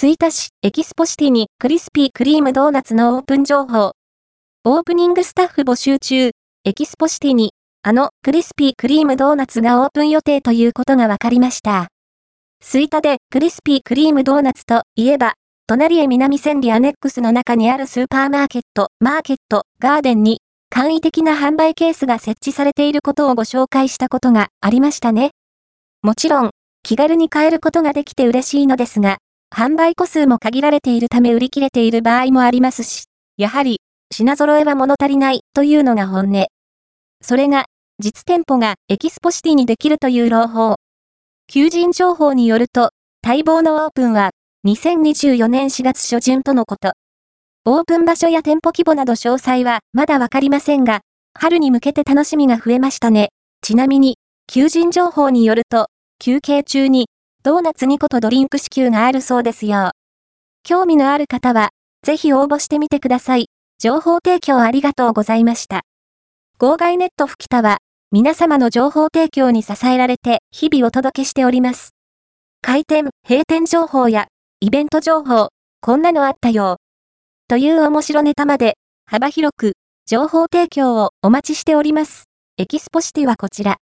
吹田市エキスポシティにクリスピークリームドーナツのオープン情報。オープニングスタッフ募集中、エキスポシティに、あのクリスピークリームドーナツがオープン予定ということが分かりました。吹田でクリスピークリームドーナツといえば、トナリエ南千里アネックスの中にあるスーパーマーケット、マーケット、ガーデンに、簡易的な販売ケースが設置されていることをご紹介したことがありましたね。もちろん、気軽に買えることができて嬉しいのですが、販売個数も限られているため売り切れている場合もありますし、やはり、品揃えは物足りないというのが本音。それが、実店舗がエキスポシティにできるという朗報。求人情報によると、待望のオープンは、2024年4月初旬とのこと。オープン場所や店舗規模など詳細はまだわかりませんが、春に向けて楽しみが増えましたね。ちなみに、求人情報によると、休憩中にドーナツ2個とドリンク支給があるそうですよ。興味のある方は、ぜひ応募してみてください。情報提供ありがとうございました。号外ネット吹田は、皆様の情報提供に支えられて日々お届けしております。開店、閉店情報や、イベント情報、こんなのあったよ。という面白ネタまで、幅広く、情報提供をお待ちしております。エキスポシティはこちら。